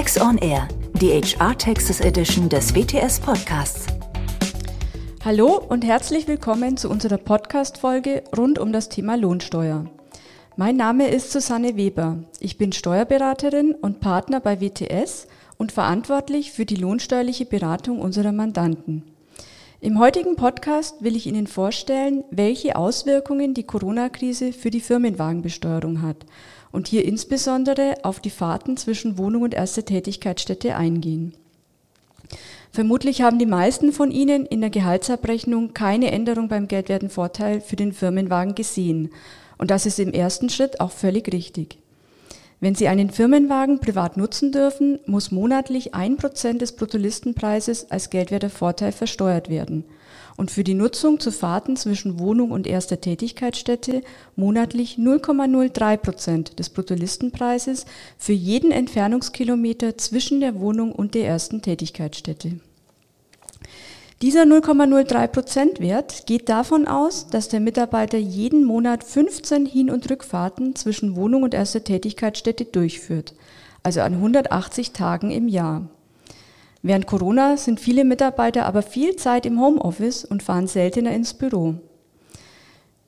Tax on Air, die HR Texas Edition des WTS Podcasts. Hallo und herzlich willkommen zu unserer Podcast-Folge rund um das Thema Lohnsteuer. Mein Name ist Susanne Weber. Ich bin Steuerberaterin und Partner bei WTS und verantwortlich für die lohnsteuerliche Beratung unserer Mandanten. Im heutigen Podcast will ich Ihnen vorstellen, welche Auswirkungen die Corona-Krise für die Firmenwagenbesteuerung hat und hier insbesondere auf die Fahrten zwischen Wohnung und erster Tätigkeitsstätte eingehen. Vermutlich haben die meisten von Ihnen in der Gehaltsabrechnung keine Änderung beim Geldwertenvorteil für den Firmenwagen gesehen. Und das ist im ersten Schritt auch völlig richtig. Wenn Sie einen Firmenwagen privat nutzen dürfen, muss monatlich ein Prozent des Bruttolistenpreises als geldwerter Vorteil versteuert werden und für die Nutzung zu Fahrten zwischen Wohnung und erster Tätigkeitsstätte monatlich 0,03 Prozent des Bruttolistenpreises für jeden Entfernungskilometer zwischen der Wohnung und der ersten Tätigkeitsstätte. Dieser 0,03 Prozent Wert geht davon aus, dass der Mitarbeiter jeden Monat 15 Hin- und Rückfahrten zwischen Wohnung und erster Tätigkeitsstätte durchführt, also an 180 Tagen im Jahr. Während Corona sind viele Mitarbeiter aber viel Zeit im Homeoffice und fahren seltener ins Büro.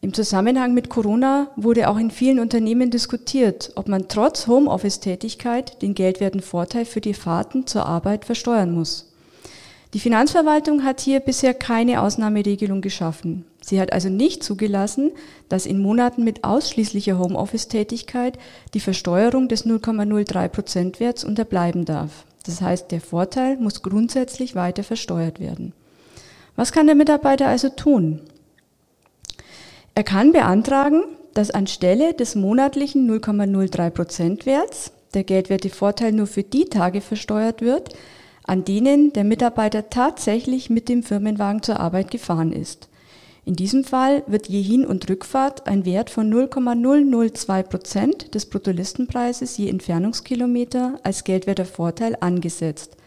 Im Zusammenhang mit Corona wurde auch in vielen Unternehmen diskutiert, ob man trotz Homeoffice-Tätigkeit den geldwerten Vorteil für die Fahrten zur Arbeit versteuern muss. Die Finanzverwaltung hat hier bisher keine Ausnahmeregelung geschaffen. Sie hat also nicht zugelassen, dass in Monaten mit ausschließlicher Homeoffice-Tätigkeit die Versteuerung des 0,03 Prozentwerts unterbleiben darf. Das heißt, der Vorteil muss grundsätzlich weiter versteuert werden. Was kann der Mitarbeiter also tun? Er kann beantragen, dass anstelle des monatlichen 0,03 Prozentwerts der Geldwertevorteil nur für die Tage versteuert wird, an denen der Mitarbeiter tatsächlich mit dem Firmenwagen zur Arbeit gefahren ist. In diesem Fall wird je Hin- und Rückfahrt ein Wert von 0,002 Prozent des Bruttolistenpreises je Entfernungskilometer als geldwerter Vorteil angesetzt.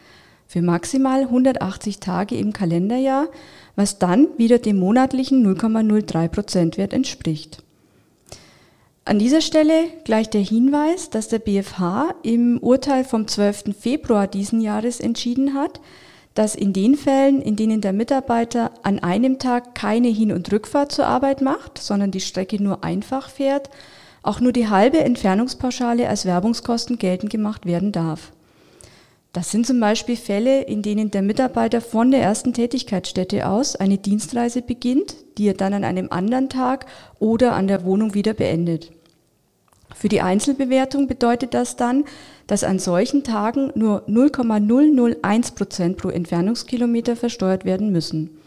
Für maximal 180 Tage im Kalenderjahr, was dann wieder dem monatlichen 0,03 Prozent Wert entspricht. An dieser Stelle gleich der Hinweis, dass der BfH im Urteil vom 12. Februar diesen Jahres entschieden hat, dass in den Fällen, in denen der Mitarbeiter an einem Tag keine Hin- und Rückfahrt zur Arbeit macht, sondern die Strecke nur einfach fährt, auch nur die halbe Entfernungspauschale als Werbungskosten geltend gemacht werden darf. Das sind zum Beispiel Fälle, in denen der Mitarbeiter von der ersten Tätigkeitsstätte aus eine Dienstreise beginnt, die er dann an einem anderen Tag oder an der Wohnung wieder beendet. Für die Einzelbewertung bedeutet das dann, dass an solchen Tagen nur 0,001 Prozent pro Entfernungskilometer versteuert werden müssen.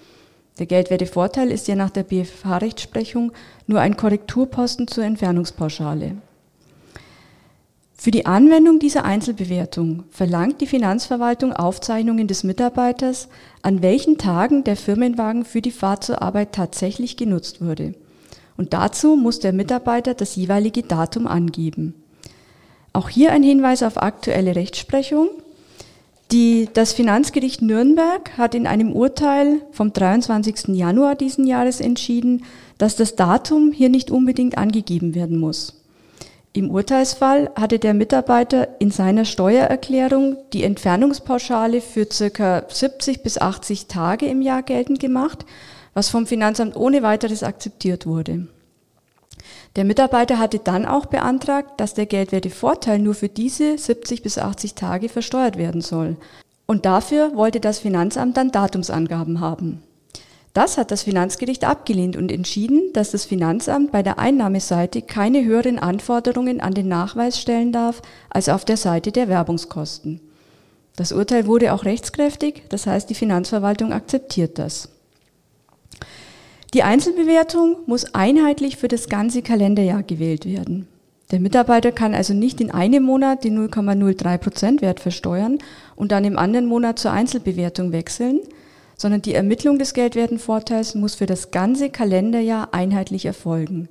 Der Geldwertevorteil ist ja nach der BFH-Rechtsprechung nur ein Korrekturposten zur Entfernungspauschale. Für die Anwendung dieser Einzelbewertung verlangt die Finanzverwaltung Aufzeichnungen des Mitarbeiters, an welchen Tagen der Firmenwagen für die Fahrt zur Arbeit tatsächlich genutzt wurde. Und dazu muss der Mitarbeiter das jeweilige Datum angeben. Auch hier ein Hinweis auf aktuelle Rechtsprechung. Die, das Finanzgericht Nürnberg hat in einem Urteil vom 23. Januar diesen Jahres entschieden, dass das Datum hier nicht unbedingt angegeben werden muss. Im Urteilsfall hatte der Mitarbeiter in seiner Steuererklärung die Entfernungspauschale für circa 70 bis 80 Tage im Jahr geltend gemacht, was vom Finanzamt ohne weiteres akzeptiert wurde. Der Mitarbeiter hatte dann auch beantragt, dass der Geldwertevorteil nur für diese 70 bis 80 Tage versteuert werden soll. Und dafür wollte das Finanzamt dann Datumsangaben haben. Das hat das Finanzgericht abgelehnt und entschieden, dass das Finanzamt bei der Einnahmeseite keine höheren Anforderungen an den Nachweis stellen darf als auf der Seite der Werbungskosten. Das Urteil wurde auch rechtskräftig, das heißt die Finanzverwaltung akzeptiert das. Die Einzelbewertung muss einheitlich für das ganze Kalenderjahr gewählt werden. Der Mitarbeiter kann also nicht in einem Monat den 0,03 Prozent Wert versteuern und dann im anderen Monat zur Einzelbewertung wechseln, sondern die Ermittlung des Geldwertenvorteils muss für das ganze Kalenderjahr einheitlich erfolgen.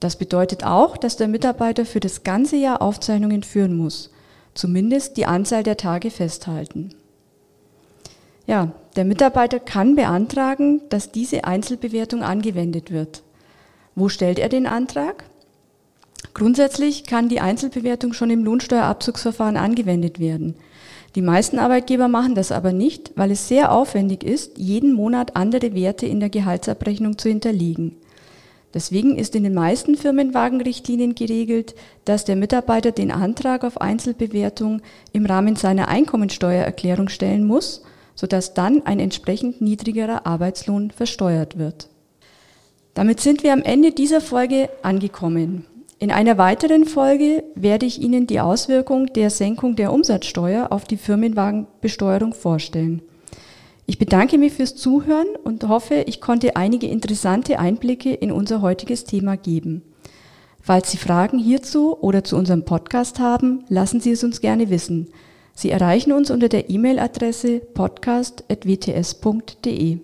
Das bedeutet auch, dass der Mitarbeiter für das ganze Jahr Aufzeichnungen führen muss, zumindest die Anzahl der Tage festhalten. Ja, der Mitarbeiter kann beantragen, dass diese Einzelbewertung angewendet wird. Wo stellt er den Antrag? Grundsätzlich kann die Einzelbewertung schon im Lohnsteuerabzugsverfahren angewendet werden. Die meisten Arbeitgeber machen das aber nicht, weil es sehr aufwendig ist, jeden Monat andere Werte in der Gehaltsabrechnung zu hinterlegen. Deswegen ist in den meisten Firmenwagenrichtlinien geregelt, dass der Mitarbeiter den Antrag auf Einzelbewertung im Rahmen seiner Einkommensteuererklärung stellen muss, sodass dann ein entsprechend niedrigerer Arbeitslohn versteuert wird. Damit sind wir am Ende dieser Folge angekommen. In einer weiteren Folge werde ich Ihnen die Auswirkung der Senkung der Umsatzsteuer auf die Firmenwagenbesteuerung vorstellen. Ich bedanke mich fürs Zuhören und hoffe, ich konnte einige interessante Einblicke in unser heutiges Thema geben. Falls Sie Fragen hierzu oder zu unserem Podcast haben, lassen Sie es uns gerne wissen. Sie erreichen uns unter der E-Mail-Adresse podcast.wts.de.